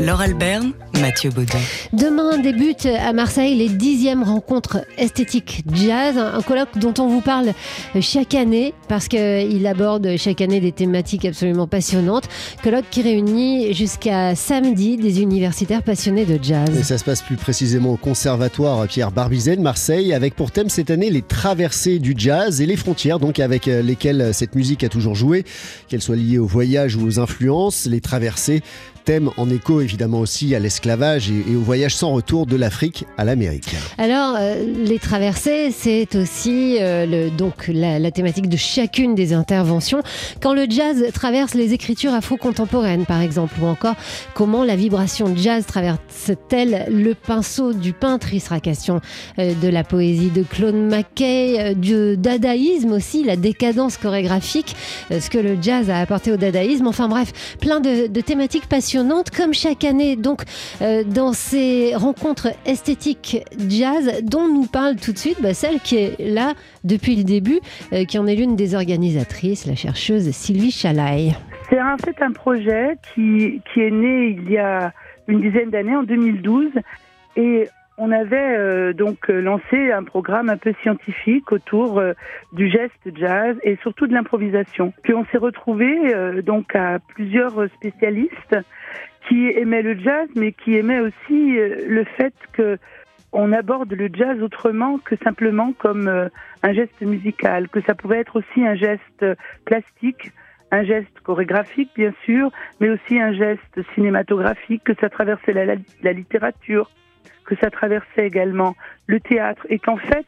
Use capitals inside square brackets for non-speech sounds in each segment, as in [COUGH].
Laure Alberne, Mathieu Baudin. Demain débute à Marseille les dixièmes rencontres esthétiques jazz, un colloque dont on vous parle chaque année parce qu'il aborde chaque année des thématiques absolument passionnantes. Colloque qui réunit jusqu'à samedi des universitaires passionnés de jazz. Et ça se passe plus précisément au Conservatoire Pierre Barbizet de Marseille avec pour thème cette année les traversées du jazz et les frontières donc avec lesquelles cette musique a toujours joué, qu'elle soit liée au voyage ou aux influences, les traversées thème en écho évidemment aussi à l'esclavage et, au voyage sans retour de l'Afrique à l'Amérique. Alors, euh, les traversées, c'est aussi euh, donc la, thématique de chacune des interventions. Quand le jazz traverse les écritures afro-contemporaines, par exemple, ou encore comment la vibration jazz traverse-t-elle le pinceau du peintre Il sera question euh, de la poésie de Claude Mackay, du dadaïsme aussi, la décadence chorégraphique, ce que le jazz a apporté au dadaïsme. Enfin bref, plein de thématiques passionnantes comme chaque année, donc euh, dans ces rencontres esthétiques jazz, dont nous parle tout de suite bah, celle qui est là depuis le début, euh, qui en est l'une des organisatrices, la chercheuse Sylvie Chalaï. C'est en fait un projet qui, qui est né il y a une dizaine d'années, en 2012, et on avait euh, donc lancé un programme un peu scientifique autour du geste jazz et surtout de l'improvisation. Puis on s'est retrouvé donc à plusieurs spécialistes qui aimait le jazz, mais qui aimait aussi euh, le fait que on aborde le jazz autrement que simplement comme euh, un geste musical, que ça pouvait être aussi un geste plastique, un geste chorégraphique bien sûr, mais aussi un geste cinématographique, que ça traversait la littérature, que ça traversait également le théâtre et qu'en fait,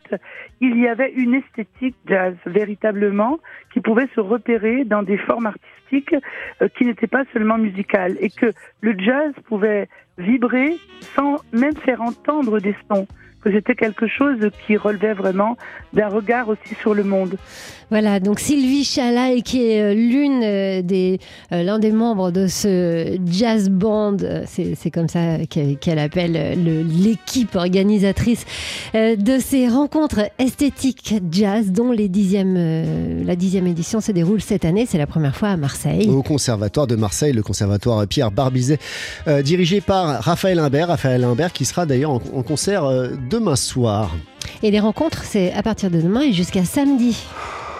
il y avait une esthétique jazz véritablement qui pouvait se repérer dans des formes artistiques euh, qui n'étaient pas seulement musicales et que le jazz pouvait vibrer sans même faire entendre des sons que c'était quelque chose qui relevait vraiment d'un regard aussi sur le monde. Voilà, donc Sylvie Chalai, qui est euh, l'une euh, des, euh, l'un des membres de ce jazz band, c'est comme ça qu'elle appelle l'équipe organisatrice de ces rencontres esthétiques jazz, dont les dixièmes, la dixième édition se déroule cette année. C'est la première fois à Marseille. Au Conservatoire de Marseille, le Conservatoire Pierre Barbizet, dirigé par Raphaël Imbert. Raphaël Imbert qui sera d'ailleurs en concert demain soir. Et les rencontres, c'est à partir de demain et jusqu'à samedi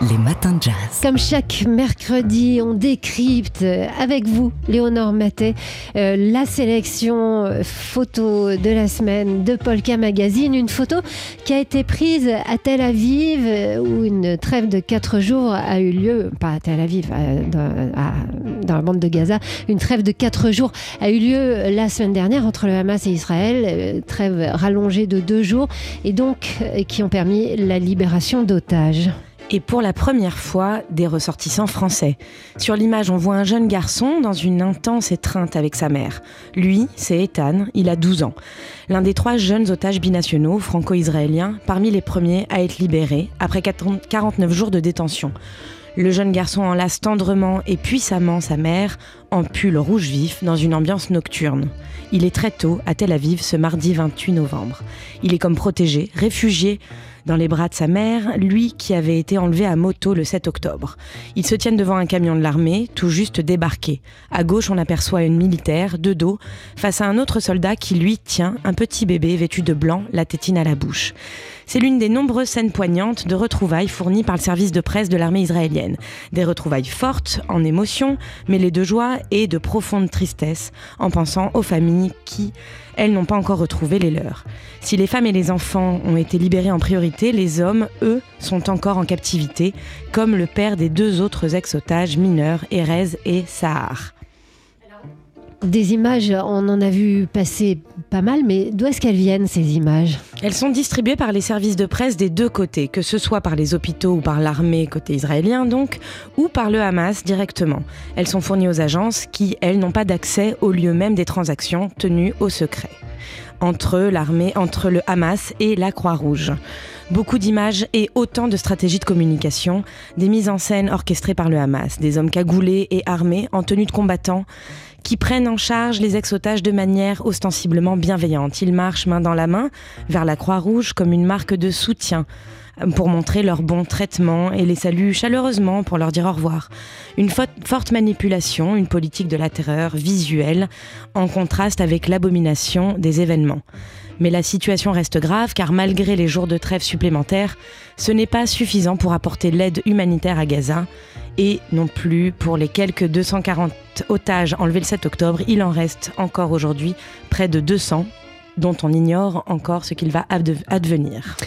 les matins de jazz. Comme chaque mercredi, on décrypte avec vous, Léonore Maté, euh, la sélection euh, photo de la semaine de Polka Magazine. Une photo qui a été prise à Tel Aviv, euh, où une trêve de 4 jours a eu lieu, pas à Tel Aviv, dans, dans, la bande de Gaza, une trêve de 4 jours a eu lieu la semaine dernière entre le Hamas et Israël, trêve rallongée de 2 jours, et donc qui ont permis la libération d'otages et pour la première fois des ressortissants français. Sur l'image, on voit un jeune garçon dans une intense étreinte avec sa mère. Lui, c'est Ethan, il a 12 ans. L'un des trois jeunes otages binationaux franco-israéliens, parmi les premiers à être libérés après 49 jours de détention. Le jeune garçon enlace tendrement et puissamment sa mère en pull rouge vif dans une ambiance nocturne. Il est très tôt à Tel Aviv ce mardi 28 novembre. Il est comme protégé, réfugié dans les bras de sa mère, lui qui avait été enlevé à moto le 7 octobre. Ils se tiennent devant un camion de l'armée, tout juste débarqué. À gauche, on aperçoit une militaire, de dos, face à un autre soldat qui, lui, tient un petit bébé vêtu de blanc, la tétine à la bouche. C'est l'une des nombreuses scènes poignantes de retrouvailles fournies par le service de presse de l'armée israélienne. Des retrouvailles fortes, en émotion, mêlées de joie et de profonde tristesse, en pensant aux familles qui, elles, n'ont pas encore retrouvé les leurs. Si les femmes et les enfants ont été libérés en priorité, les hommes, eux, sont encore en captivité, comme le père des deux autres ex-otages mineurs, Erez et Sahar. Des images, on en a vu passer pas mal, mais d'où est-ce qu'elles viennent ces images Elles sont distribuées par les services de presse des deux côtés, que ce soit par les hôpitaux ou par l'armée côté israélien donc, ou par le Hamas directement. Elles sont fournies aux agences qui, elles, n'ont pas d'accès au lieu même des transactions tenues au secret entre l'armée, entre le Hamas et la Croix-Rouge. Beaucoup d'images et autant de stratégies de communication, des mises en scène orchestrées par le Hamas, des hommes cagoulés et armés en tenue de combattants qui prennent en charge les ex-otages de manière ostensiblement bienveillante. Ils marchent main dans la main vers la Croix-Rouge comme une marque de soutien pour montrer leur bon traitement et les salue chaleureusement pour leur dire au revoir. Une forte manipulation, une politique de la terreur visuelle en contraste avec l'abomination des événements. Mais la situation reste grave car malgré les jours de trêve supplémentaires, ce n'est pas suffisant pour apporter l'aide humanitaire à Gaza et non plus pour les quelques 240 otages enlevés le 7 octobre, il en reste encore aujourd'hui près de 200 dont on ignore encore ce qu'il va advenir.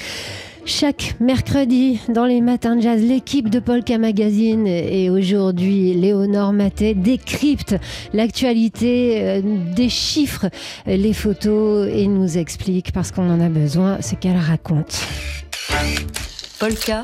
Chaque mercredi, dans les matins de jazz, l'équipe de Polka Magazine et aujourd'hui Léonore Maté décrypte l'actualité, euh, des chiffres, les photos et nous explique, parce qu'on en a besoin, ce qu'elle raconte. Polka.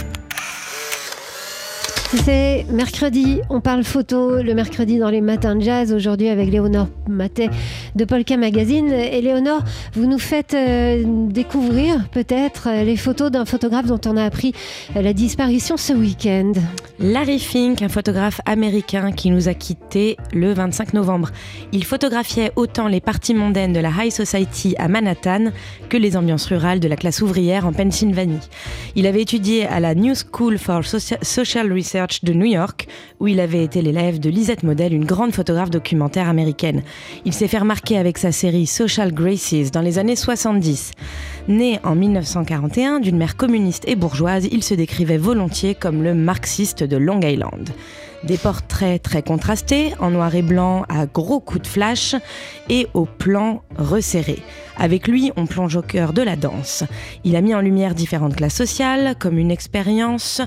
C'est mercredi, on parle photo, le mercredi dans les matins de jazz, aujourd'hui avec Léonore Maté de Polka Magazine. Et Léonore, vous nous faites euh, découvrir peut-être euh, les photos d'un photographe dont on a appris euh, la disparition ce week-end. Larry Fink, un photographe américain qui nous a quittés le 25 novembre. Il photographiait autant les parties mondaines de la High Society à Manhattan que les ambiances rurales de la classe ouvrière en Pennsylvanie. Il avait étudié à la New School for Social Research de New York, où il avait été l'élève de Lisette Model, une grande photographe documentaire américaine. Il s'est fait remarquer avec sa série Social Graces dans les années 70. Né en 1941 d'une mère communiste et bourgeoise, il se décrivait volontiers comme le marxiste de Long Island. Des portraits très contrastés, en noir et blanc à gros coups de flash et au plan resserré. Avec lui, on plonge au cœur de la danse. Il a mis en lumière différentes classes sociales comme une expérience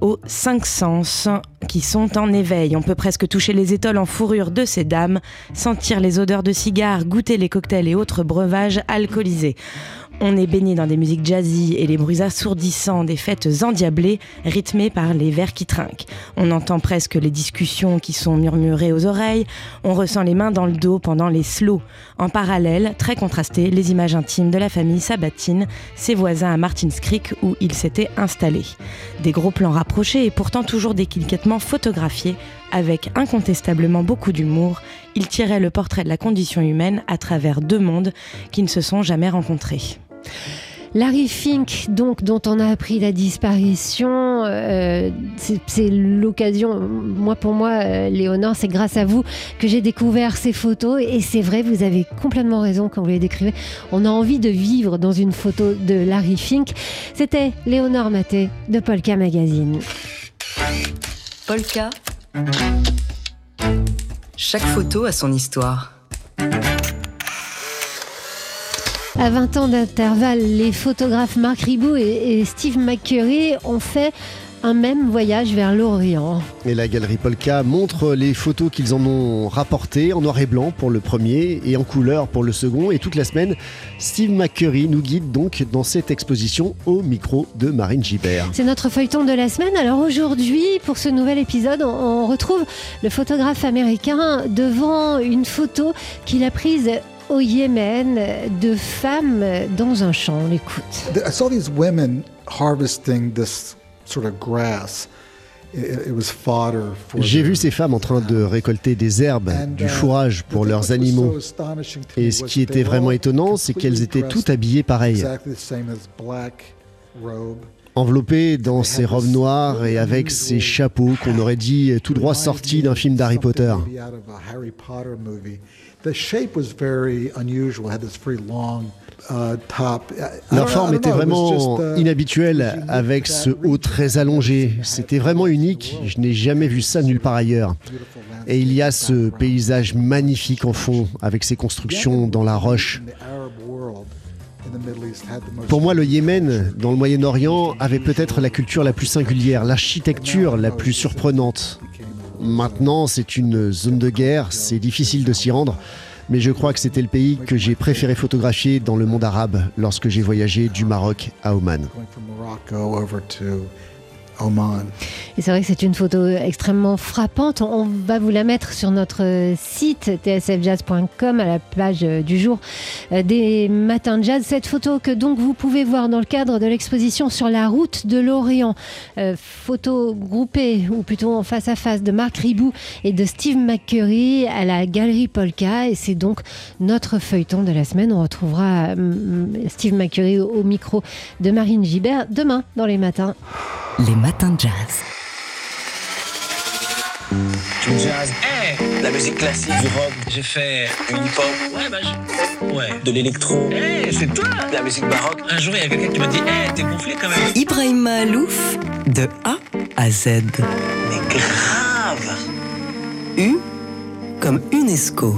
aux cinq sens qui sont en éveil. On peut presque toucher les étoiles en fourrure de ces dames, sentir les odeurs de cigares, goûter les cocktails et autres breuvages alcoolisés. On est baigné dans des musiques jazzy et les bruits assourdissants des fêtes endiablées, rythmées par les vers qui trinquent. On entend presque les discussions qui sont murmurées aux oreilles, on ressent les mains dans le dos pendant les slows. En parallèle, très contrasté, les images intimes de la famille Sabatine, ses voisins à Martins Creek où ils s'étaient installés. Des gros plans rapprochés et pourtant toujours délicatement photographiés avec incontestablement beaucoup d'humour, il tirait le portrait de la condition humaine à travers deux mondes qui ne se sont jamais rencontrés. Larry Fink, donc, dont on a appris la disparition, euh, c'est l'occasion, moi pour moi, euh, Léonore, c'est grâce à vous que j'ai découvert ces photos. Et c'est vrai, vous avez complètement raison quand vous les décrivez. On a envie de vivre dans une photo de Larry Fink. C'était Léonore Maté de Polka Magazine. Polka. Chaque photo a son histoire. À 20 ans d'intervalle, les photographes Marc Ribou et, Steve McCurry ont fait un même voyage vers l'Orient. Et la galerie Polka montre les photos qu'ils en ont rapportées en noir et blanc pour le premier et en couleur pour le second. Et toute la semaine, Steve McCurry nous guide donc dans cette exposition au micro de Marine Gibert. C'est notre feuilleton de la semaine. Alors aujourd'hui, pour ce nouvel épisode, on retrouve le photographe américain devant une photo qu'il a prise au Yémen de femmes dans un champ. On l'écoute. I saw these women harvesting this sort of grass. J'ai vu ces femmes en train de récolter des herbes, du uh, fourrage pour leurs animaux. Et ce qui était vraiment étonnant, c'est qu'elles étaient toutes habillées pareil. Enveloppées dans ces robes noires et avec ces chapeaux qu'on aurait dit tout droit sortis d'un film d'Harry Potter. Leur forme était vraiment uh, inhabituelle avec ce haut très allongé. C'était vraiment unique. Je n'ai jamais vu ça nulle part ailleurs. Et il y a ce paysage magnifique en fond avec ces constructions dans la roche. Pour moi, le Yémen, dans le Moyen-Orient, avait peut-être la culture la plus singulière, l'architecture la plus surprenante. Maintenant, c'est une zone de guerre, c'est difficile de s'y rendre, mais je crois que c'était le pays que j'ai préféré photographier dans le monde arabe lorsque j'ai voyagé du Maroc à Oman. Et c'est vrai que c'est une photo extrêmement frappante. On va vous la mettre sur notre site tsfjazz.com à la page du jour euh, des matins de jazz. Cette photo que donc vous pouvez voir dans le cadre de l'exposition sur la route de l'Orient. Euh, photo groupée ou plutôt en face à face de Marc Ribou et de Steve McCurry à la galerie Polka. Et c'est donc notre feuilleton de la semaine. On retrouvera hum, Steve McCurry au micro de Marine Gibert demain dans les matins. Les matins de jazz. Du jazz, hey, la musique classique, du rock, j'ai fait une pop, ouais, bah, je... ouais, de l'électro, hey, c'est toi, la musique baroque. Un jour, il y a quelqu'un qui m'a dit, hey, t'es gonflé quand même. Ibrahim Malouf, de A à Z. Mais grave U comme UNESCO.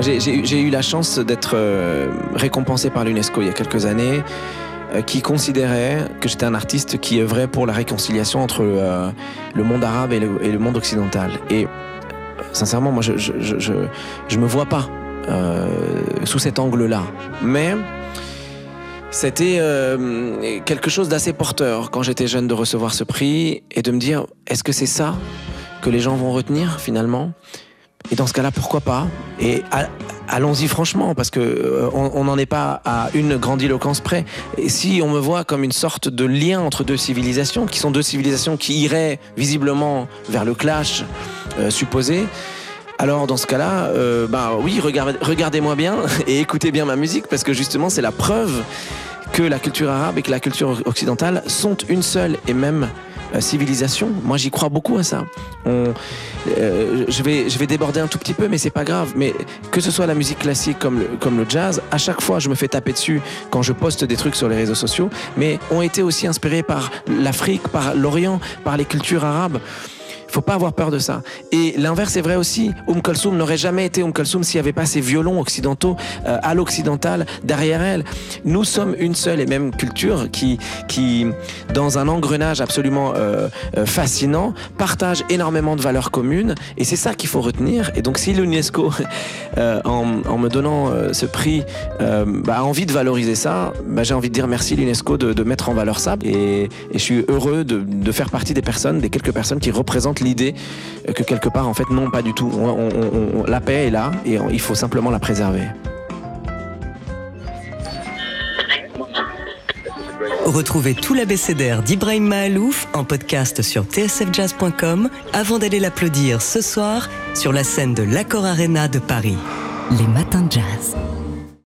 J'ai eu la chance d'être euh, récompensé par l'UNESCO il y a quelques années, euh, qui considérait que j'étais un artiste qui œuvrait pour la réconciliation entre euh, le monde arabe et le, monde occidental. Et sincèrement, moi, je je, je, je, me vois pas sous cet angle-là. Mais c'était quelque chose d'assez porteur quand j'étais jeune de recevoir ce prix et de me dire, est-ce que c'est ça que les gens vont retenir finalement? Et dans ce cas-là, pourquoi pas Et allons-y franchement, parce que euh, on n'en est pas à une grandiloquence près. Et si on me voit comme une sorte de lien entre deux civilisations, qui sont deux civilisations qui iraient visiblement vers le clash euh, supposé, alors dans ce cas-là, euh, bah oui, regardez-moi bien [LAUGHS] et écoutez bien ma musique, parce que justement c'est la preuve que la culture arabe et que la culture occidentale sont une seule et même civilisation. Moi, j'y crois beaucoup à ça. On, euh, je, vais, je vais déborder un tout petit peu, mais c'est pas grave. Mais que ce soit la musique classique comme le, comme le jazz, à chaque fois, je me fais taper dessus quand je poste des trucs sur les réseaux sociaux, mais ont été aussi inspirés par l'Afrique, par l'Orient, par les cultures arabes faut pas avoir peur de ça. Et l'inverse est vrai aussi. Oum Kulsum n'aurait jamais été Oum Kulsum s'il n'y avait pas ces violons occidentaux euh, à l'occidental derrière elle. Nous sommes une seule et même culture qui, qui dans un engrenage absolument euh, euh, fascinant, partage énormément de valeurs communes. Et c'est ça qu'il faut retenir. Et donc, si l'UNESCO, [LAUGHS] en, en, me donnant ce prix, bah, a envie de valoriser ça, bah, j'ai envie de dire merci l'UNESCO de, de, mettre en valeur ça. Et, et je suis heureux de, de faire partie des personnes, des quelques personnes qui représentent l'idée que quelque part, en fait, non, pas du tout. la paix est là et il faut simplement la préserver. Retrouvez tout l'abécédaire d'Ibrahim Mahalouf en podcast sur tsfjazz.com avant d'aller l'applaudir ce soir sur la scène de l'Accor Arena de Paris. Les matins de jazz.